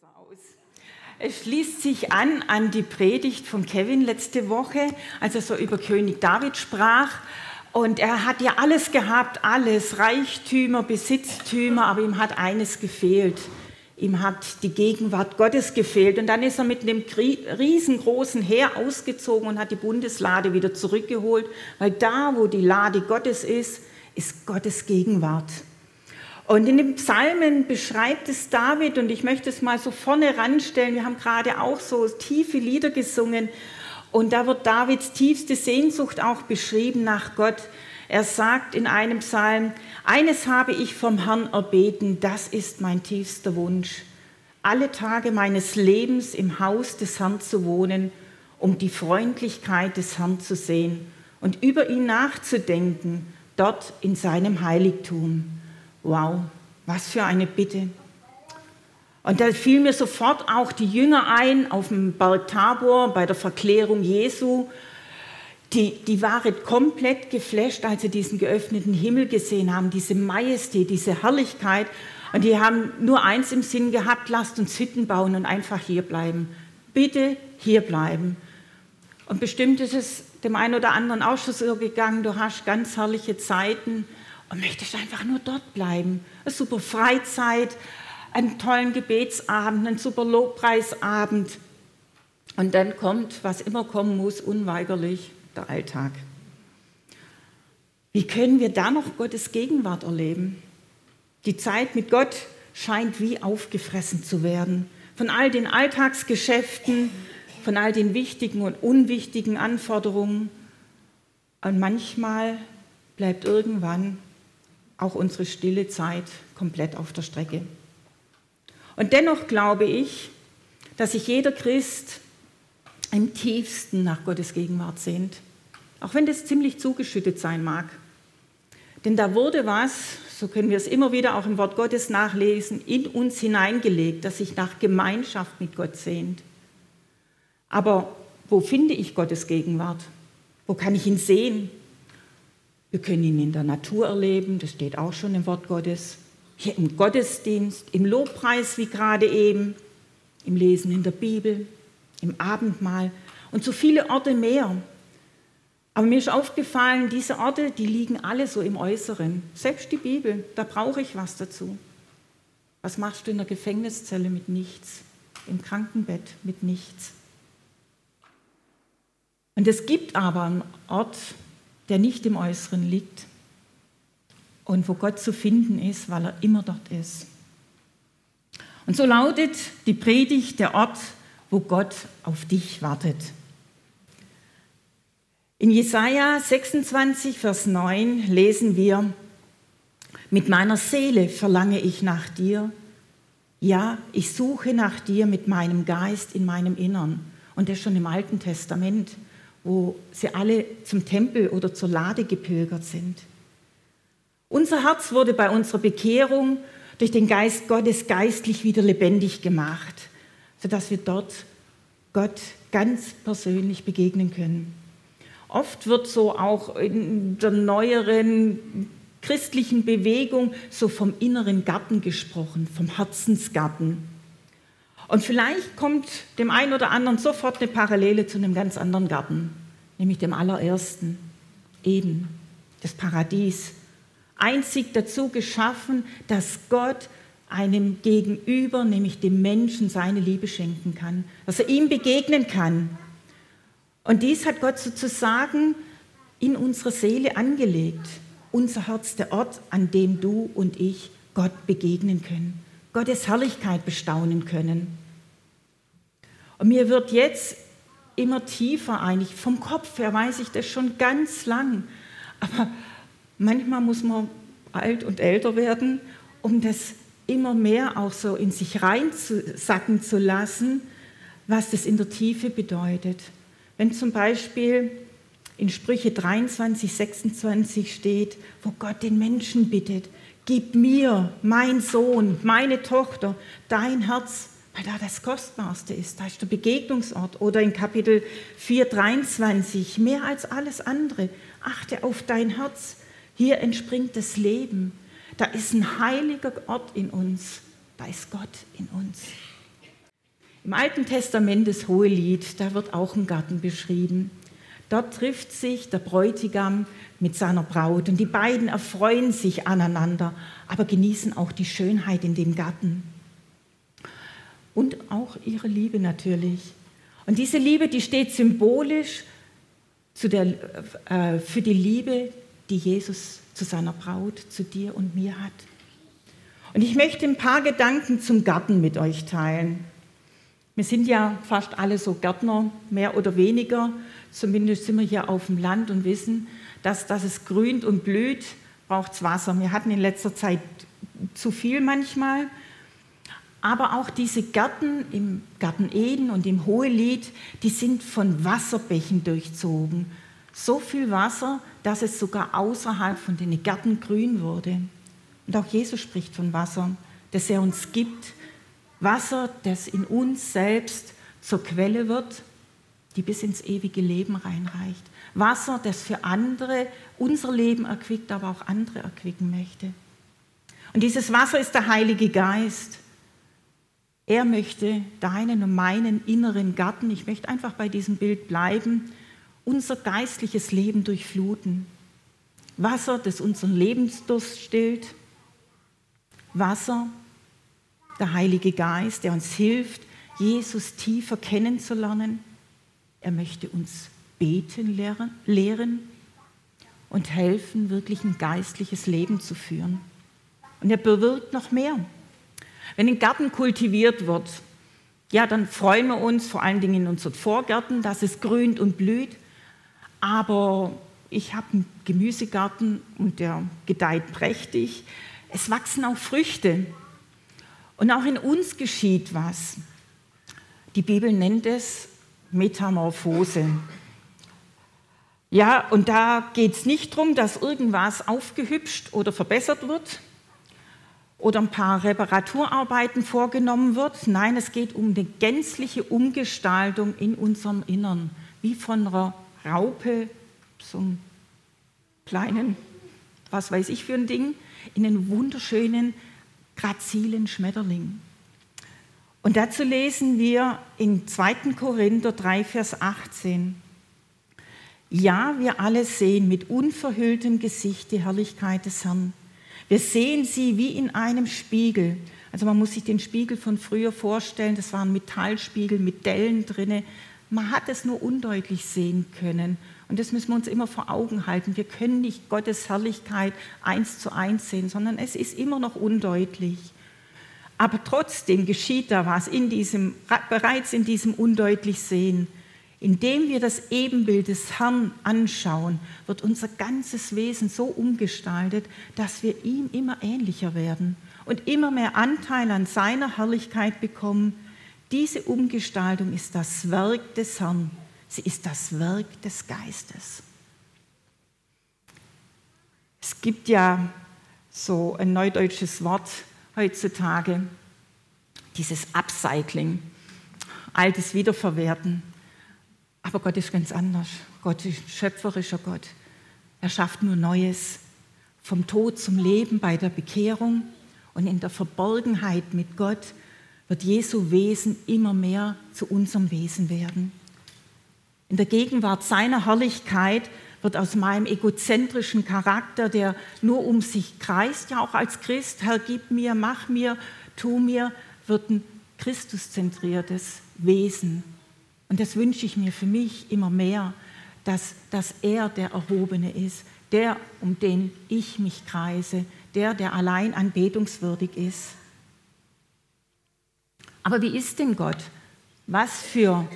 besser aus. Es schließt sich an an die Predigt von Kevin letzte Woche, als er so über König David sprach. Und er hat ja alles gehabt, alles, Reichtümer, Besitztümer, aber ihm hat eines gefehlt. Ihm hat die Gegenwart Gottes gefehlt. Und dann ist er mit einem riesengroßen Heer ausgezogen und hat die Bundeslade wieder zurückgeholt, weil da, wo die Lade Gottes ist, ist Gottes Gegenwart. Und in den Psalmen beschreibt es David, und ich möchte es mal so vorne ranstellen, wir haben gerade auch so tiefe Lieder gesungen, und da wird Davids tiefste Sehnsucht auch beschrieben nach Gott. Er sagt in einem Psalm, eines habe ich vom Herrn erbeten, das ist mein tiefster Wunsch, alle Tage meines Lebens im Haus des Herrn zu wohnen, um die Freundlichkeit des Herrn zu sehen und über ihn nachzudenken, dort in seinem Heiligtum. Wow, was für eine Bitte. Und da fiel mir sofort auch die Jünger ein auf dem Berg Tabor bei der Verklärung Jesu. Die, die waren komplett geflasht, als sie diesen geöffneten Himmel gesehen haben, diese Majestät, diese Herrlichkeit. Und die haben nur eins im Sinn gehabt, lasst uns Hütten bauen und einfach hier bleiben. Bitte hier bleiben. Und bestimmt ist es dem einen oder anderen auch schon so gegangen, du hast ganz herrliche Zeiten und möchtest einfach nur dort bleiben. Eine super Freizeit, einen tollen Gebetsabend, einen super Lobpreisabend. Und dann kommt, was immer kommen muss, unweigerlich der Alltag. Wie können wir da noch Gottes Gegenwart erleben? Die Zeit mit Gott scheint wie aufgefressen zu werden. Von all den Alltagsgeschäften, von all den wichtigen und unwichtigen Anforderungen. Und manchmal bleibt irgendwann auch unsere stille Zeit komplett auf der Strecke. Und dennoch glaube ich, dass sich jeder Christ im tiefsten nach Gottes Gegenwart sehnt, auch wenn das ziemlich zugeschüttet sein mag. Denn da wurde was, so können wir es immer wieder auch im Wort Gottes nachlesen, in uns hineingelegt, dass sich nach Gemeinschaft mit Gott sehnt. Aber wo finde ich Gottes Gegenwart? Wo kann ich ihn sehen? Wir können ihn in der Natur erleben, das steht auch schon im Wort Gottes. Hier im Gottesdienst, im Lobpreis wie gerade eben, im Lesen in der Bibel, im Abendmahl und so viele Orte mehr. Aber mir ist aufgefallen, diese Orte, die liegen alle so im Äußeren. Selbst die Bibel, da brauche ich was dazu. Was machst du in der Gefängniszelle mit nichts? Im Krankenbett mit nichts? Und es gibt aber einen Ort, der nicht im Äußeren liegt und wo Gott zu finden ist, weil er immer dort ist. Und so lautet die Predigt der Ort, wo Gott auf dich wartet. In Jesaja 26, Vers 9 lesen wir: Mit meiner Seele verlange ich nach dir. Ja, ich suche nach dir mit meinem Geist in meinem Innern. Und das schon im Alten Testament wo sie alle zum Tempel oder zur Lade gepilgert sind. Unser Herz wurde bei unserer Bekehrung durch den Geist Gottes geistlich wieder lebendig gemacht, sodass wir dort Gott ganz persönlich begegnen können. Oft wird so auch in der neueren christlichen Bewegung so vom inneren Garten gesprochen, vom Herzensgarten. Und vielleicht kommt dem einen oder anderen sofort eine Parallele zu einem ganz anderen Garten, nämlich dem allerersten, Eden, das Paradies. Einzig dazu geschaffen, dass Gott einem Gegenüber, nämlich dem Menschen, seine Liebe schenken kann, dass er ihm begegnen kann. Und dies hat Gott sozusagen in unsere Seele angelegt. Unser Herz, der Ort, an dem du und ich Gott begegnen können, Gottes Herrlichkeit bestaunen können. Und mir wird jetzt immer tiefer eigentlich. Vom Kopf her weiß ich das schon ganz lang. Aber manchmal muss man alt und älter werden, um das immer mehr auch so in sich reinsacken zu lassen, was das in der Tiefe bedeutet. Wenn zum Beispiel in Sprüche 23, 26 steht, wo Gott den Menschen bittet, gib mir, mein Sohn, meine Tochter, dein Herz weil da das Kostbarste ist, da ist der Begegnungsort. Oder in Kapitel 4, 23, mehr als alles andere, achte auf dein Herz. Hier entspringt das Leben. Da ist ein heiliger Ort in uns, da ist Gott in uns. Im Alten Testament das Hohelied, da wird auch ein Garten beschrieben. Dort trifft sich der Bräutigam mit seiner Braut und die beiden erfreuen sich aneinander, aber genießen auch die Schönheit in dem Garten. Und auch ihre Liebe natürlich. Und diese Liebe, die steht symbolisch der, äh, für die Liebe, die Jesus zu seiner Braut, zu dir und mir hat. Und ich möchte ein paar Gedanken zum Garten mit euch teilen. Wir sind ja fast alle so Gärtner, mehr oder weniger. Zumindest sind wir hier auf dem Land und wissen, dass, dass es grünt und blüht, braucht es Wasser. Wir hatten in letzter Zeit zu viel manchmal. Aber auch diese Gärten im Garten Eden und im Hohelied, die sind von Wasserbächen durchzogen. So viel Wasser, dass es sogar außerhalb von den Gärten grün wurde. Und auch Jesus spricht von Wasser, das er uns gibt. Wasser, das in uns selbst zur Quelle wird, die bis ins ewige Leben reinreicht. Wasser, das für andere unser Leben erquickt, aber auch andere erquicken möchte. Und dieses Wasser ist der Heilige Geist. Er möchte deinen und meinen inneren Garten, ich möchte einfach bei diesem Bild bleiben, unser geistliches Leben durchfluten. Wasser, das unseren Lebensdurst stillt. Wasser, der Heilige Geist, der uns hilft, Jesus tiefer kennenzulernen. Er möchte uns beten lehren und helfen, wirklich ein geistliches Leben zu führen. Und er bewirkt noch mehr. Wenn ein Garten kultiviert wird, ja, dann freuen wir uns vor allen Dingen in unseren Vorgärten, dass es grünt und blüht. Aber ich habe einen Gemüsegarten und der gedeiht prächtig. Es wachsen auch Früchte. Und auch in uns geschieht was. Die Bibel nennt es Metamorphose. Ja, und da geht es nicht darum, dass irgendwas aufgehübscht oder verbessert wird oder ein paar Reparaturarbeiten vorgenommen wird. Nein, es geht um eine gänzliche Umgestaltung in unserem Innern, wie von einer Raupe zum kleinen, was weiß ich für ein Ding, in einen wunderschönen, grazilen Schmetterling. Und dazu lesen wir in 2. Korinther 3, Vers 18. Ja, wir alle sehen mit unverhülltem Gesicht die Herrlichkeit des Herrn. Wir sehen sie wie in einem Spiegel. Also man muss sich den Spiegel von früher vorstellen, das waren Metallspiegel mit Dellen drinne. Man hat es nur undeutlich sehen können. Und das müssen wir uns immer vor Augen halten. Wir können nicht Gottes Herrlichkeit eins zu eins sehen, sondern es ist immer noch undeutlich. Aber trotzdem geschieht da was in diesem, bereits in diesem undeutlich Sehen. Indem wir das Ebenbild des Herrn anschauen, wird unser ganzes Wesen so umgestaltet, dass wir ihm immer ähnlicher werden und immer mehr Anteil an seiner Herrlichkeit bekommen. Diese Umgestaltung ist das Werk des Herrn. Sie ist das Werk des Geistes. Es gibt ja so ein neudeutsches Wort heutzutage, dieses Upcycling, altes Wiederverwerten. Aber Gott ist ganz anders. Gott ist ein schöpferischer Gott. Er schafft nur Neues. Vom Tod zum Leben bei der Bekehrung und in der Verborgenheit mit Gott wird Jesu Wesen immer mehr zu unserem Wesen werden. In der Gegenwart seiner Herrlichkeit wird aus meinem egozentrischen Charakter, der nur um sich kreist, ja auch als Christ, Herr, gib mir, mach mir, tu mir, wird ein Christuszentriertes Wesen und das wünsche ich mir für mich immer mehr, dass, dass er der Erhobene ist, der, um den ich mich kreise, der, der allein anbetungswürdig ist. Aber wie ist denn Gott? Was für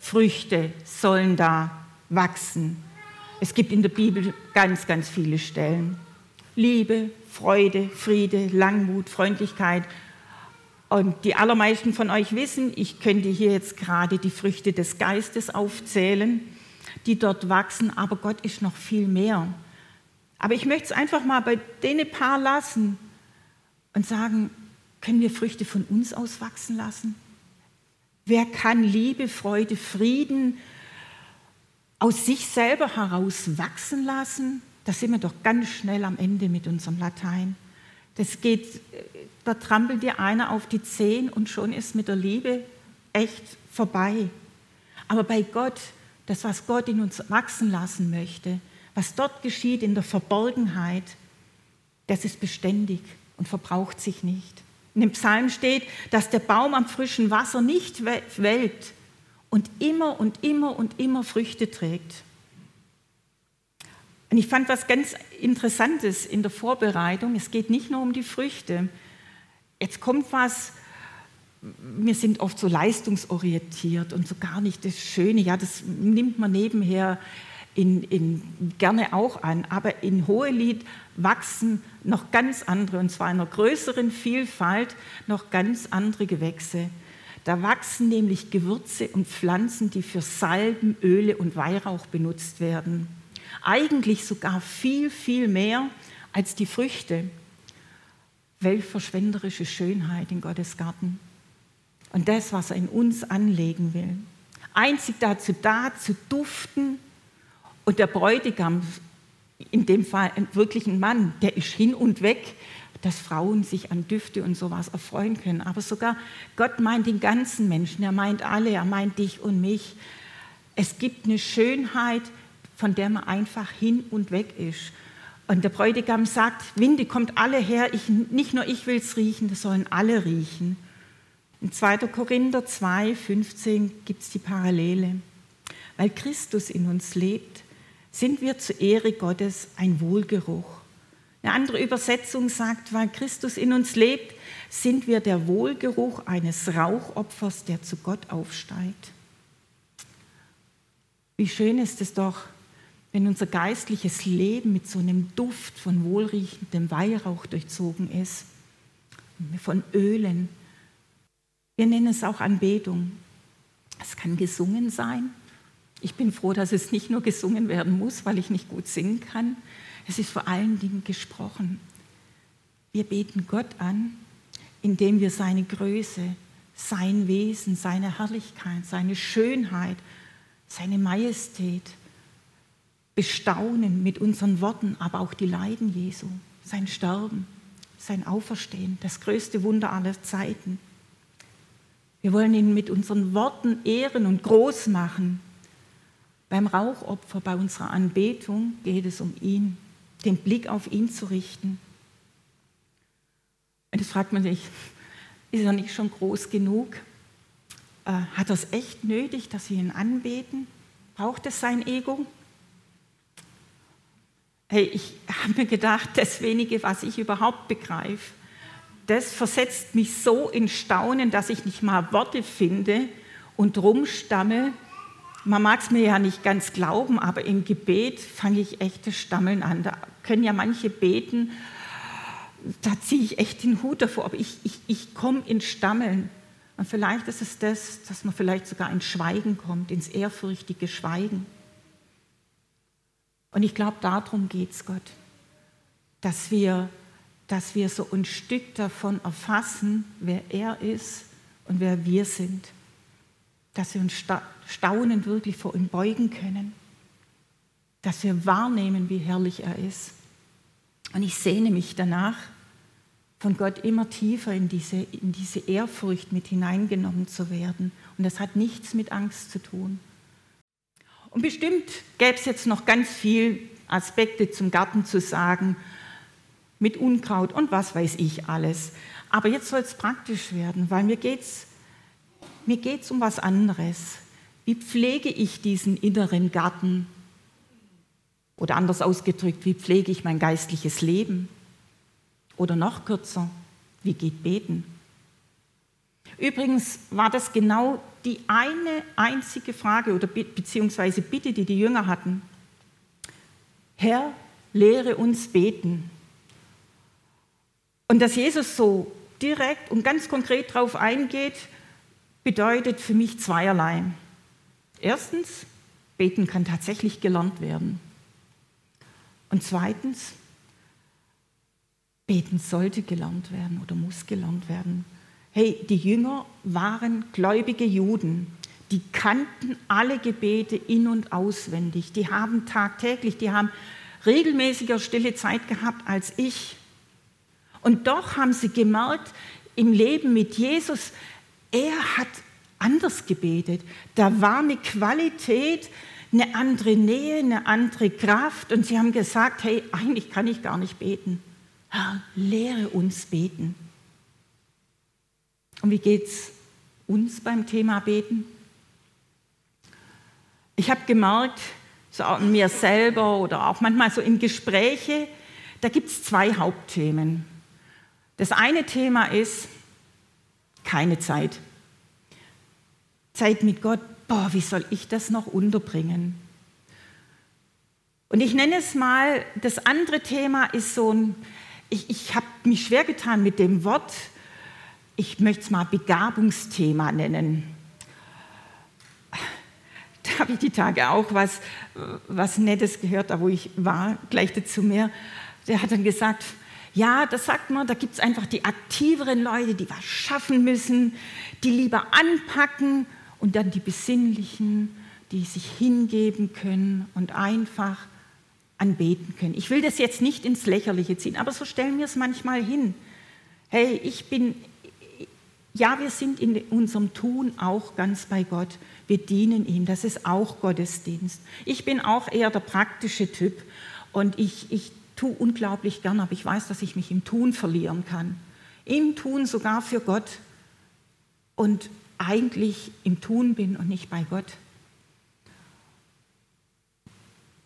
Früchte sollen da wachsen? Es gibt in der Bibel ganz, ganz viele Stellen. Liebe, Freude, Friede, Langmut, Freundlichkeit, und die allermeisten von euch wissen, ich könnte hier jetzt gerade die Früchte des Geistes aufzählen, die dort wachsen, aber Gott ist noch viel mehr. Aber ich möchte es einfach mal bei denen paar lassen und sagen, können wir Früchte von uns aus wachsen lassen? Wer kann Liebe, Freude, Frieden aus sich selber heraus wachsen lassen? Da sind wir doch ganz schnell am Ende mit unserem Latein. Das geht, da trampelt dir einer auf die Zehen und schon ist mit der Liebe echt vorbei. Aber bei Gott, das, was Gott in uns wachsen lassen möchte, was dort geschieht in der Verborgenheit, das ist beständig und verbraucht sich nicht. In dem Psalm steht, dass der Baum am frischen Wasser nicht welkt und immer und immer und immer Früchte trägt. Und ich fand was ganz Interessantes in der Vorbereitung. Es geht nicht nur um die Früchte. Jetzt kommt was, wir sind oft so leistungsorientiert und so gar nicht das Schöne. Ja, das nimmt man nebenher in, in, gerne auch an. Aber in Hohelied wachsen noch ganz andere, und zwar in einer größeren Vielfalt, noch ganz andere Gewächse. Da wachsen nämlich Gewürze und Pflanzen, die für Salben, Öle und Weihrauch benutzt werden. Eigentlich sogar viel, viel mehr als die Früchte. Welch verschwenderische Schönheit in Gottes Garten. Und das, was er in uns anlegen will. Einzig dazu da, zu duften. Und der Bräutigam, in dem Fall wirklich ein Mann, der ist hin und weg, dass Frauen sich an Düfte und sowas erfreuen können. Aber sogar Gott meint den ganzen Menschen, er meint alle, er meint dich und mich. Es gibt eine Schönheit, von der man einfach hin und weg ist. Und der Bräutigam sagt, Winde, kommt alle her, ich, nicht nur ich will es riechen, das sollen alle riechen. In 2. Korinther 2, 15 gibt es die Parallele. Weil Christus in uns lebt, sind wir zur Ehre Gottes ein Wohlgeruch. Eine andere Übersetzung sagt, weil Christus in uns lebt, sind wir der Wohlgeruch eines Rauchopfers, der zu Gott aufsteigt. Wie schön ist es doch, wenn unser geistliches Leben mit so einem Duft von wohlriechendem Weihrauch durchzogen ist, von Ölen. Wir nennen es auch Anbetung. Es kann gesungen sein. Ich bin froh, dass es nicht nur gesungen werden muss, weil ich nicht gut singen kann. Es ist vor allen Dingen gesprochen. Wir beten Gott an, indem wir seine Größe, sein Wesen, seine Herrlichkeit, seine Schönheit, seine Majestät, bestaunen mit unseren Worten, aber auch die Leiden Jesu, sein Sterben, sein Auferstehen, das größte Wunder aller Zeiten. Wir wollen ihn mit unseren Worten ehren und groß machen. Beim Rauchopfer, bei unserer Anbetung geht es um ihn, den Blick auf ihn zu richten. Und jetzt fragt man sich, ist er nicht schon groß genug? Äh, hat er es echt nötig, dass wir ihn anbeten? Braucht es sein Ego? Hey, ich habe mir gedacht, das wenige, was ich überhaupt begreife, das versetzt mich so in Staunen, dass ich nicht mal Worte finde und rumstamme. Man mag es mir ja nicht ganz glauben, aber im Gebet fange ich echt das Stammeln an. Da können ja manche beten, da ziehe ich echt den Hut davor, aber ich, ich, ich komme ins Stammeln. Und vielleicht ist es das, dass man vielleicht sogar ins Schweigen kommt, ins ehrfürchtige Schweigen. Und ich glaube, darum geht es Gott, dass wir, dass wir so ein Stück davon erfassen, wer er ist und wer wir sind. Dass wir uns staunend wirklich vor ihm beugen können. Dass wir wahrnehmen, wie herrlich er ist. Und ich sehne mich danach, von Gott immer tiefer in diese, in diese Ehrfurcht mit hineingenommen zu werden. Und das hat nichts mit Angst zu tun. Und bestimmt gäbe es jetzt noch ganz viele Aspekte zum Garten zu sagen, mit Unkraut und was weiß ich alles. Aber jetzt soll es praktisch werden, weil mir geht es mir geht's um was anderes. Wie pflege ich diesen inneren Garten? Oder anders ausgedrückt, wie pflege ich mein geistliches Leben? Oder noch kürzer, wie geht Beten? Übrigens war das genau die eine einzige Frage oder beziehungsweise Bitte, die die Jünger hatten. Herr, lehre uns beten. Und dass Jesus so direkt und ganz konkret darauf eingeht, bedeutet für mich zweierlei. Erstens, beten kann tatsächlich gelernt werden. Und zweitens, beten sollte gelernt werden oder muss gelernt werden. Hey, die Jünger waren gläubige Juden. Die kannten alle Gebete in und auswendig. Die haben tagtäglich, die haben regelmäßiger stille Zeit gehabt als ich. Und doch haben sie gemerkt, im Leben mit Jesus, er hat anders gebetet. Da war eine Qualität, eine andere Nähe, eine andere Kraft. Und sie haben gesagt, hey, eigentlich kann ich gar nicht beten. Herr, lehre uns beten. Und wie geht es uns beim Thema Beten? Ich habe gemerkt, so an mir selber oder auch manchmal so in Gespräche, da gibt es zwei Hauptthemen. Das eine Thema ist keine Zeit. Zeit mit Gott, boah, wie soll ich das noch unterbringen? Und ich nenne es mal, das andere Thema ist so ein, ich, ich habe mich schwer getan mit dem Wort, ich möchte es mal Begabungsthema nennen. Da habe ich die Tage auch was, was Nettes gehört, da wo ich war, gleich dazu mehr. Der hat dann gesagt, ja, das sagt man, da gibt es einfach die aktiveren Leute, die was schaffen müssen, die lieber anpacken und dann die Besinnlichen, die sich hingeben können und einfach anbeten können. Ich will das jetzt nicht ins Lächerliche ziehen, aber so stellen wir es manchmal hin. Hey, ich bin ja, wir sind in unserem Tun auch ganz bei Gott. Wir dienen ihm. Das ist auch Gottesdienst. Ich bin auch eher der praktische Typ und ich, ich tue unglaublich gern, aber ich weiß, dass ich mich im Tun verlieren kann. Im Tun sogar für Gott und eigentlich im Tun bin und nicht bei Gott.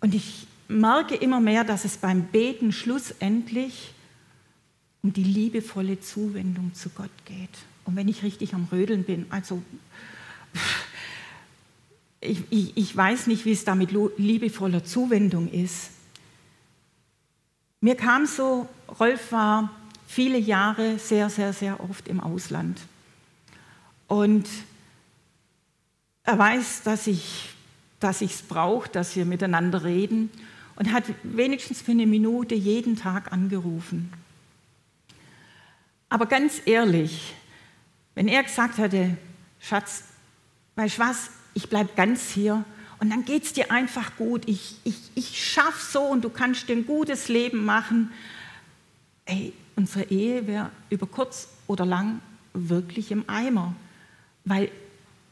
Und ich merke immer mehr, dass es beim Beten schlussendlich um die liebevolle Zuwendung zu Gott geht. Und wenn ich richtig am Rödeln bin, also ich, ich, ich weiß nicht, wie es da mit liebevoller Zuwendung ist. Mir kam so, Rolf war viele Jahre sehr, sehr, sehr oft im Ausland. Und er weiß, dass ich dass es brauche, dass wir miteinander reden und hat wenigstens für eine Minute jeden Tag angerufen. Aber ganz ehrlich, wenn er gesagt hätte, Schatz, weißt du was, ich bleibe ganz hier und dann geht es dir einfach gut, ich, ich, ich schaffe so und du kannst dir ein gutes Leben machen, ey, unsere Ehe wäre über kurz oder lang wirklich im Eimer, weil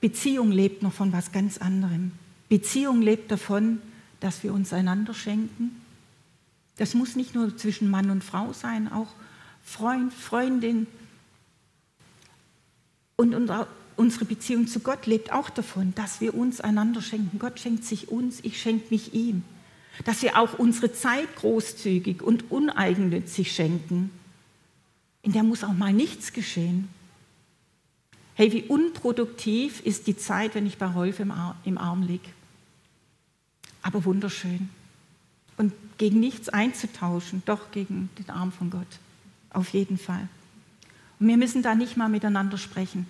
Beziehung lebt noch von was ganz anderem. Beziehung lebt davon, dass wir uns einander schenken. Das muss nicht nur zwischen Mann und Frau sein, auch Freund, Freundin, und unsere Beziehung zu Gott lebt auch davon, dass wir uns einander schenken. Gott schenkt sich uns, ich schenke mich ihm. Dass wir auch unsere Zeit großzügig und uneigennützig schenken. In der muss auch mal nichts geschehen. Hey, wie unproduktiv ist die Zeit, wenn ich bei Rolf im, Ar im Arm liege. Aber wunderschön. Und gegen nichts einzutauschen, doch gegen den Arm von Gott. Auf jeden Fall. Und wir müssen da nicht mal miteinander sprechen.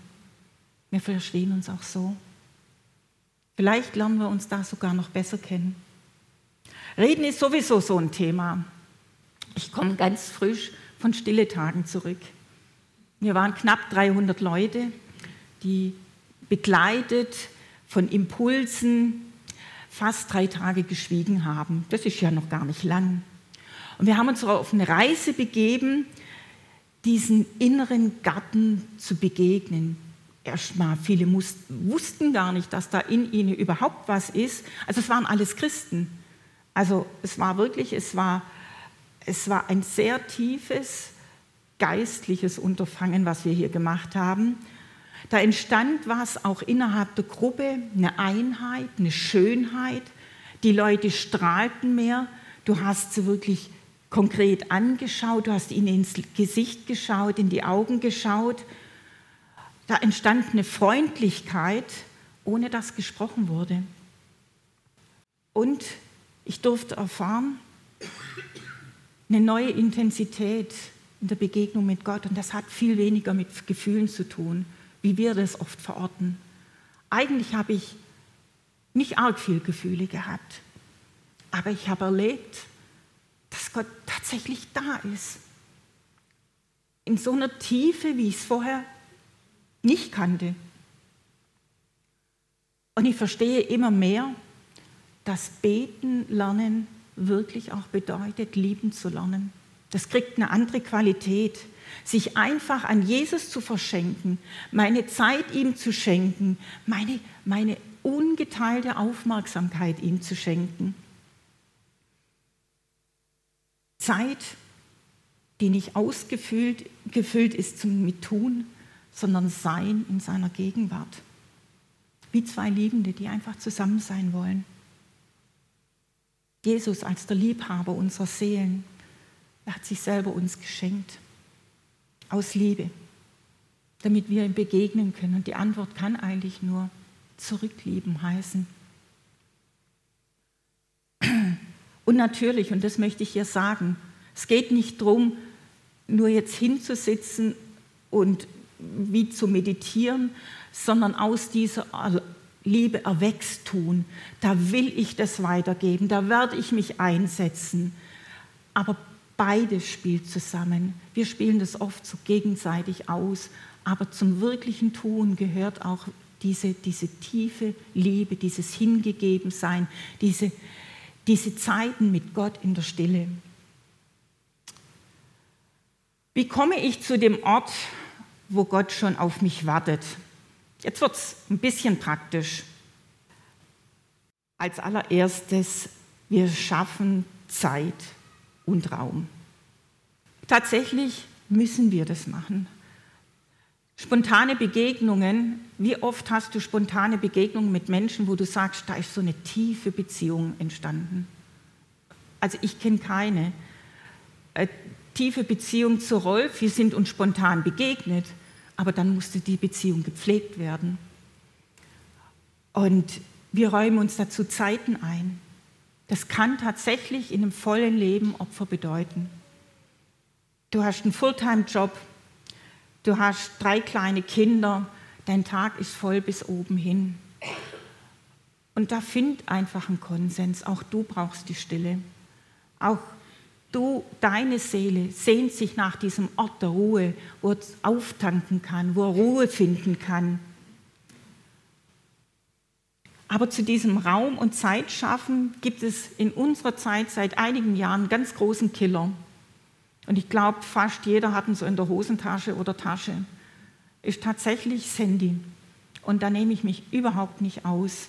Wir verstehen uns auch so. Vielleicht lernen wir uns da sogar noch besser kennen. Reden ist sowieso so ein Thema. Ich komme ganz frisch von Stille Tagen zurück. Wir waren knapp 300 Leute, die begleitet von Impulsen fast drei Tage geschwiegen haben. Das ist ja noch gar nicht lang. Und wir haben uns auf eine Reise begeben, diesen inneren Garten zu begegnen. Erstmal, viele wussten gar nicht, dass da in ihnen überhaupt was ist. Also es waren alles Christen. Also es war wirklich, es war, es war ein sehr tiefes geistliches Unterfangen, was wir hier gemacht haben. Da entstand was auch innerhalb der Gruppe, eine Einheit, eine Schönheit. Die Leute strahlten mehr. Du hast sie wirklich konkret angeschaut, du hast ihnen ins Gesicht geschaut, in die Augen geschaut. Da entstand eine Freundlichkeit, ohne dass gesprochen wurde. Und ich durfte erfahren, eine neue Intensität in der Begegnung mit Gott. Und das hat viel weniger mit Gefühlen zu tun, wie wir das oft verorten. Eigentlich habe ich nicht arg viel Gefühle gehabt, aber ich habe erlebt, Gott tatsächlich da ist. In so einer Tiefe, wie ich es vorher nicht kannte. Und ich verstehe immer mehr, dass Beten lernen wirklich auch bedeutet, lieben zu lernen. Das kriegt eine andere Qualität. sich einfach an Jesus zu verschenken, meine Zeit ihm zu schenken, meine, meine ungeteilte Aufmerksamkeit ihm zu schenken. Zeit, die nicht ausgefüllt gefüllt ist zum Mittun, sondern Sein in seiner Gegenwart. Wie zwei Liebende, die einfach zusammen sein wollen. Jesus als der Liebhaber unserer Seelen, er hat sich selber uns geschenkt. Aus Liebe, damit wir ihm begegnen können. Und die Antwort kann eigentlich nur zurücklieben heißen. Und natürlich, und das möchte ich hier sagen, es geht nicht darum, nur jetzt hinzusitzen und wie zu meditieren, sondern aus dieser Liebe erwächst tun. Da will ich das weitergeben, da werde ich mich einsetzen. Aber beides spielt zusammen. Wir spielen das oft so gegenseitig aus, aber zum wirklichen Tun gehört auch diese, diese tiefe Liebe, dieses Hingegebensein, diese, diese Zeiten mit Gott in der Stille. Wie komme ich zu dem Ort, wo Gott schon auf mich wartet? Jetzt wird es ein bisschen praktisch. Als allererstes, wir schaffen Zeit und Raum. Tatsächlich müssen wir das machen. Spontane Begegnungen, wie oft hast du spontane Begegnungen mit Menschen, wo du sagst, da ist so eine tiefe Beziehung entstanden? Also ich kenne keine. Äh, tiefe Beziehung zu Rolf, wir sind uns spontan begegnet, aber dann musste die Beziehung gepflegt werden. Und wir räumen uns dazu Zeiten ein. Das kann tatsächlich in einem vollen Leben Opfer bedeuten. Du hast einen Fulltime-Job, du hast drei kleine Kinder, dein Tag ist voll bis oben hin. Und da find einfach einen Konsens. Auch du brauchst die Stille. Auch du, deine Seele sehnt sich nach diesem Ort der Ruhe, wo es auftanken kann, wo er Ruhe finden kann. Aber zu diesem Raum und Zeit schaffen gibt es in unserer Zeit seit einigen Jahren einen ganz großen Killer. Und ich glaube, fast jeder hat ihn so in der Hosentasche oder Tasche. Ist tatsächlich das Handy. Und da nehme ich mich überhaupt nicht aus.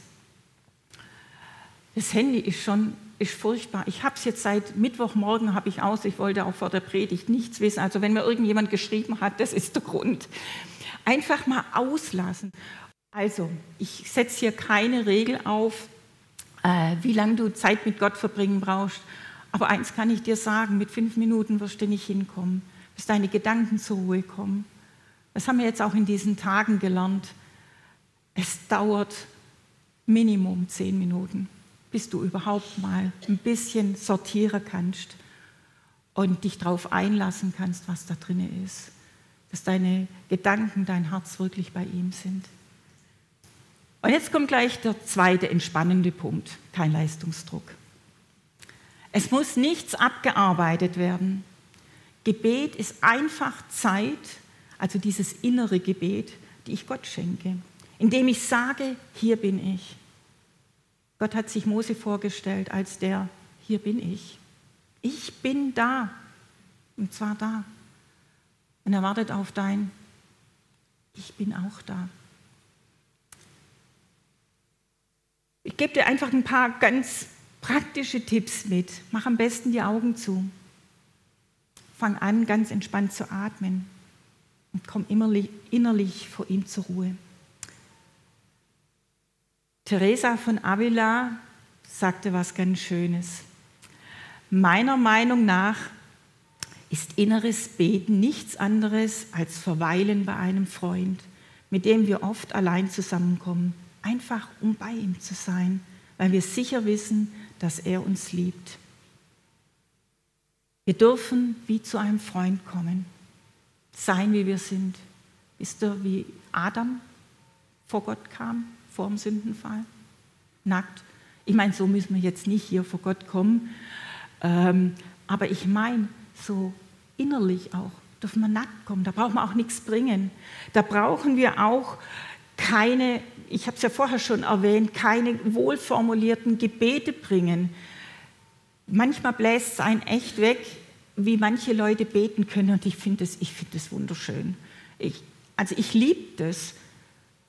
Das Handy ist schon ist furchtbar. Ich habe es jetzt seit Mittwochmorgen habe ich aus. Ich wollte auch vor der Predigt nichts wissen. Also wenn mir irgendjemand geschrieben hat, das ist der Grund. Einfach mal auslassen. Also ich setze hier keine Regel auf, äh, wie lange du Zeit mit Gott verbringen brauchst. Aber eins kann ich dir sagen: Mit fünf Minuten wirst du nicht hinkommen, bis deine Gedanken zur Ruhe kommen. Das haben wir jetzt auch in diesen Tagen gelernt. Es dauert Minimum zehn Minuten bis du überhaupt mal ein bisschen sortieren kannst und dich darauf einlassen kannst, was da drin ist. Dass deine Gedanken, dein Herz wirklich bei ihm sind. Und jetzt kommt gleich der zweite entspannende Punkt, kein Leistungsdruck. Es muss nichts abgearbeitet werden. Gebet ist einfach Zeit, also dieses innere Gebet, die ich Gott schenke, indem ich sage, hier bin ich. Gott hat sich Mose vorgestellt als der, hier bin ich. Ich bin da. Und zwar da. Und er wartet auf dein, ich bin auch da. Ich gebe dir einfach ein paar ganz praktische Tipps mit. Mach am besten die Augen zu. Fang an, ganz entspannt zu atmen und komm innerlich vor ihm zur Ruhe. Teresa von Avila sagte was ganz Schönes. Meiner Meinung nach ist inneres Beten nichts anderes als Verweilen bei einem Freund, mit dem wir oft allein zusammenkommen, einfach um bei ihm zu sein, weil wir sicher wissen, dass er uns liebt. Wir dürfen wie zu einem Freund kommen, sein wie wir sind. Wisst ihr, wie Adam vor Gott kam? vor dem Sündenfall. Nackt. Ich meine, so müssen wir jetzt nicht hier vor Gott kommen. Ähm, aber ich meine, so innerlich auch dürfen wir nackt kommen. Da brauchen wir auch nichts bringen. Da brauchen wir auch keine, ich habe es ja vorher schon erwähnt, keine wohlformulierten Gebete bringen. Manchmal bläst es einen echt weg, wie manche Leute beten können und ich finde es find wunderschön. Ich, also ich liebe das.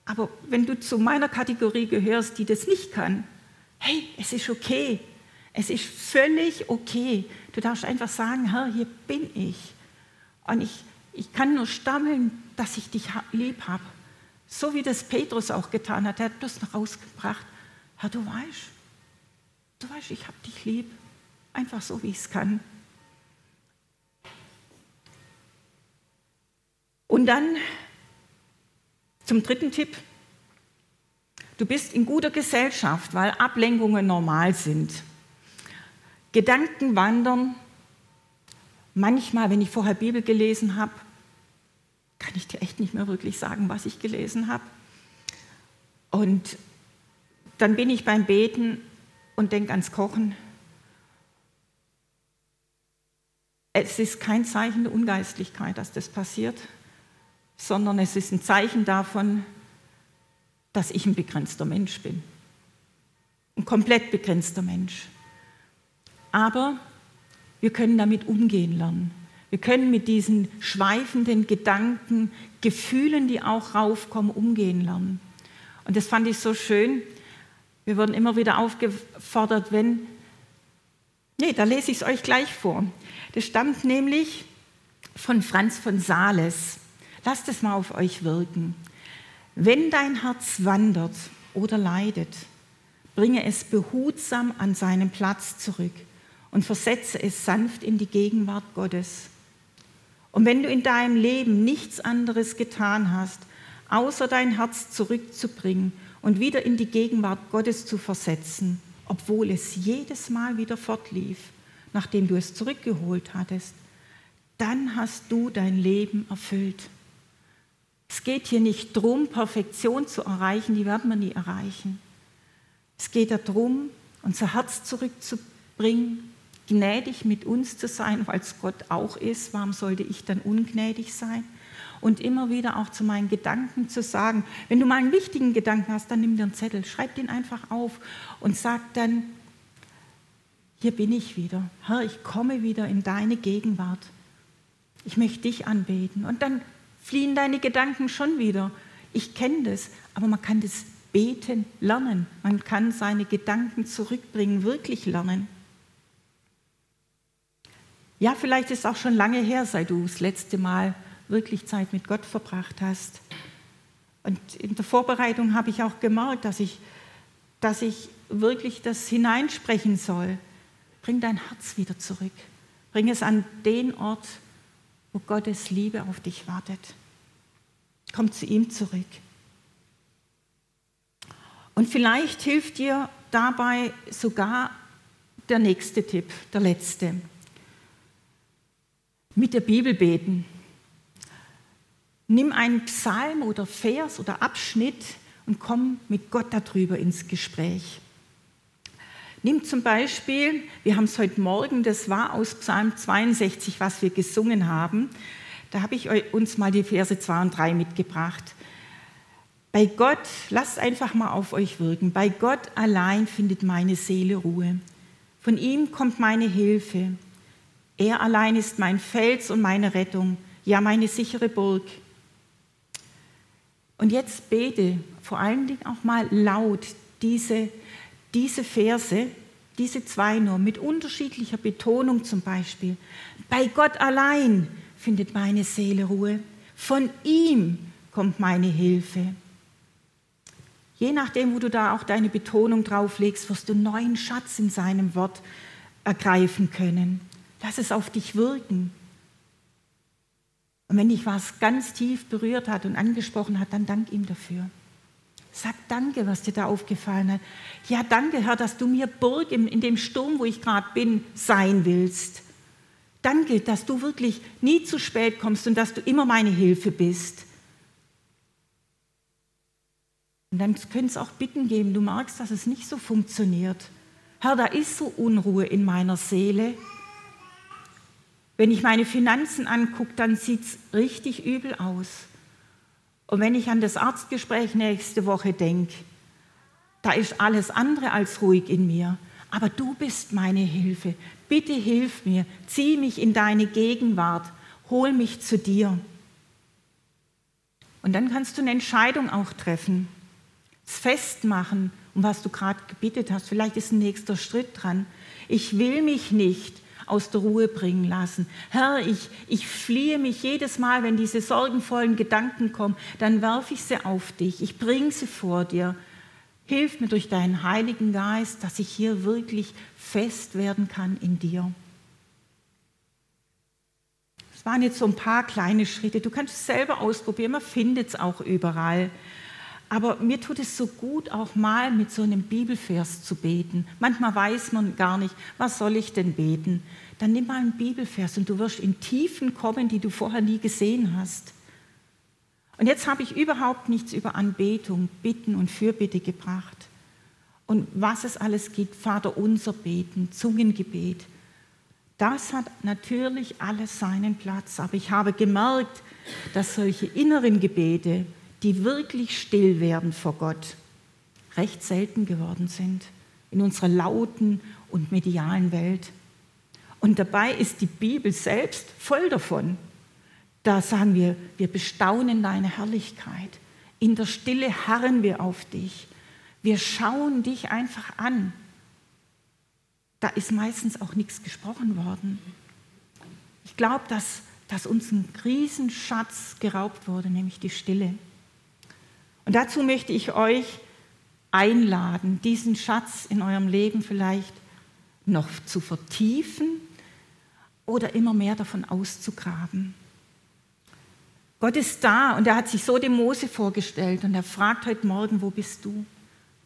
Aber wenn du zu meiner Kategorie gehörst, die das nicht kann, hey, es ist okay. Es ist völlig okay. Du darfst einfach sagen, Herr, hier bin ich. Und ich, ich kann nur stammeln, dass ich dich lieb habe. So wie das Petrus auch getan hat. Er hat das rausgebracht. Herr, du weißt, du weißt, ich habe dich lieb. Einfach so, wie ich es kann. Und dann zum dritten Tipp. Du bist in guter Gesellschaft, weil Ablenkungen normal sind. Gedanken wandern. Manchmal, wenn ich vorher Bibel gelesen habe, kann ich dir echt nicht mehr wirklich sagen, was ich gelesen habe. Und dann bin ich beim Beten und denke ans Kochen. Es ist kein Zeichen der Ungeistlichkeit, dass das passiert, sondern es ist ein Zeichen davon, dass ich ein begrenzter Mensch bin. Ein komplett begrenzter Mensch. Aber wir können damit umgehen lernen. Wir können mit diesen schweifenden Gedanken, Gefühlen, die auch raufkommen, umgehen lernen. Und das fand ich so schön. Wir wurden immer wieder aufgefordert, wenn, nee, da lese ich es euch gleich vor. Das stammt nämlich von Franz von Sales. Lasst es mal auf euch wirken. Wenn dein Herz wandert oder leidet, bringe es behutsam an seinen Platz zurück und versetze es sanft in die Gegenwart Gottes. Und wenn du in deinem Leben nichts anderes getan hast, außer dein Herz zurückzubringen und wieder in die Gegenwart Gottes zu versetzen, obwohl es jedes Mal wieder fortlief, nachdem du es zurückgeholt hattest, dann hast du dein Leben erfüllt. Es geht hier nicht darum, Perfektion zu erreichen, die werden wir nie erreichen. Es geht darum, unser Herz zurückzubringen gnädig mit uns zu sein, weil es Gott auch ist. Warum sollte ich dann ungnädig sein? Und immer wieder auch zu meinen Gedanken zu sagen, wenn du mal einen wichtigen Gedanken hast, dann nimm dir einen Zettel, schreib den einfach auf und sag dann, hier bin ich wieder. Herr, ich komme wieder in deine Gegenwart. Ich möchte dich anbeten. Und dann fliehen deine Gedanken schon wieder. Ich kenne das, aber man kann das Beten lernen. Man kann seine Gedanken zurückbringen, wirklich lernen. Ja, vielleicht ist es auch schon lange her, seit du das letzte Mal wirklich Zeit mit Gott verbracht hast. Und in der Vorbereitung habe ich auch gemerkt, dass ich, dass ich wirklich das hineinsprechen soll. Bring dein Herz wieder zurück. Bring es an den Ort, wo Gottes Liebe auf dich wartet. Komm zu ihm zurück. Und vielleicht hilft dir dabei sogar der nächste Tipp, der letzte mit der Bibel beten. Nimm einen Psalm oder Vers oder Abschnitt und komm mit Gott darüber ins Gespräch. Nimm zum Beispiel, wir haben es heute Morgen, das war aus Psalm 62, was wir gesungen haben. Da habe ich uns mal die Verse 2 und 3 mitgebracht. Bei Gott, lasst einfach mal auf euch wirken, bei Gott allein findet meine Seele Ruhe. Von ihm kommt meine Hilfe. Er allein ist mein Fels und meine Rettung, ja meine sichere Burg. Und jetzt bete vor allen Dingen auch mal laut diese, diese Verse, diese zwei nur, mit unterschiedlicher Betonung zum Beispiel. Bei Gott allein findet meine Seele Ruhe. Von ihm kommt meine Hilfe. Je nachdem, wo du da auch deine Betonung drauflegst, wirst du neuen Schatz in seinem Wort ergreifen können. Lass es auf dich wirken. Und wenn dich was ganz tief berührt hat und angesprochen hat, dann dank ihm dafür. Sag danke, was dir da aufgefallen hat. Ja, danke, Herr, dass du mir Burg in dem Sturm, wo ich gerade bin, sein willst. Danke, dass du wirklich nie zu spät kommst und dass du immer meine Hilfe bist. Und dann könnte es auch Bitten geben, du merkst, dass es nicht so funktioniert. Herr, da ist so Unruhe in meiner Seele. Wenn ich meine Finanzen angucke, dann sieht es richtig übel aus. Und wenn ich an das Arztgespräch nächste Woche denke, da ist alles andere als ruhig in mir. aber du bist meine Hilfe. Bitte hilf mir, zieh mich in deine Gegenwart, hol mich zu dir. Und dann kannst du eine Entscheidung auch treffen, es festmachen, um was du gerade gebetet hast. Vielleicht ist ein nächster Schritt dran. Ich will mich nicht aus der Ruhe bringen lassen. Herr, ich, ich fliehe mich jedes Mal, wenn diese sorgenvollen Gedanken kommen, dann werfe ich sie auf dich. Ich bringe sie vor dir. Hilf mir durch deinen Heiligen Geist, dass ich hier wirklich fest werden kann in dir. Das waren jetzt so ein paar kleine Schritte. Du kannst es selber ausprobieren, man findet es auch überall. Aber mir tut es so gut, auch mal mit so einem Bibelvers zu beten. Manchmal weiß man gar nicht, was soll ich denn beten? Dann nimm mal einen Bibelvers und du wirst in Tiefen kommen, die du vorher nie gesehen hast. Und jetzt habe ich überhaupt nichts über Anbetung, Bitten und Fürbitte gebracht. Und was es alles gibt, Vater unser Beten, Zungengebet. Das hat natürlich alles seinen Platz. Aber ich habe gemerkt, dass solche inneren Gebete, die wirklich still werden vor Gott, recht selten geworden sind in unserer lauten und medialen Welt. Und dabei ist die Bibel selbst voll davon. Da sagen wir, wir bestaunen deine Herrlichkeit. In der Stille harren wir auf dich. Wir schauen dich einfach an. Da ist meistens auch nichts gesprochen worden. Ich glaube, dass, dass uns ein Riesenschatz geraubt wurde, nämlich die Stille. Und dazu möchte ich euch einladen, diesen Schatz in eurem Leben vielleicht noch zu vertiefen oder immer mehr davon auszugraben. Gott ist da und er hat sich so dem Mose vorgestellt und er fragt heute Morgen, wo bist du?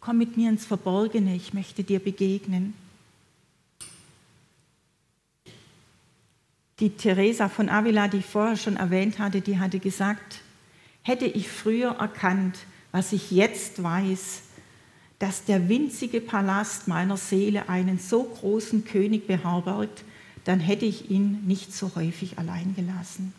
Komm mit mir ins Verborgene, ich möchte dir begegnen. Die Teresa von Avila, die ich vorher schon erwähnt hatte, die hatte gesagt, Hätte ich früher erkannt, was ich jetzt weiß, dass der winzige Palast meiner Seele einen so großen König beherbergt, dann hätte ich ihn nicht so häufig allein gelassen.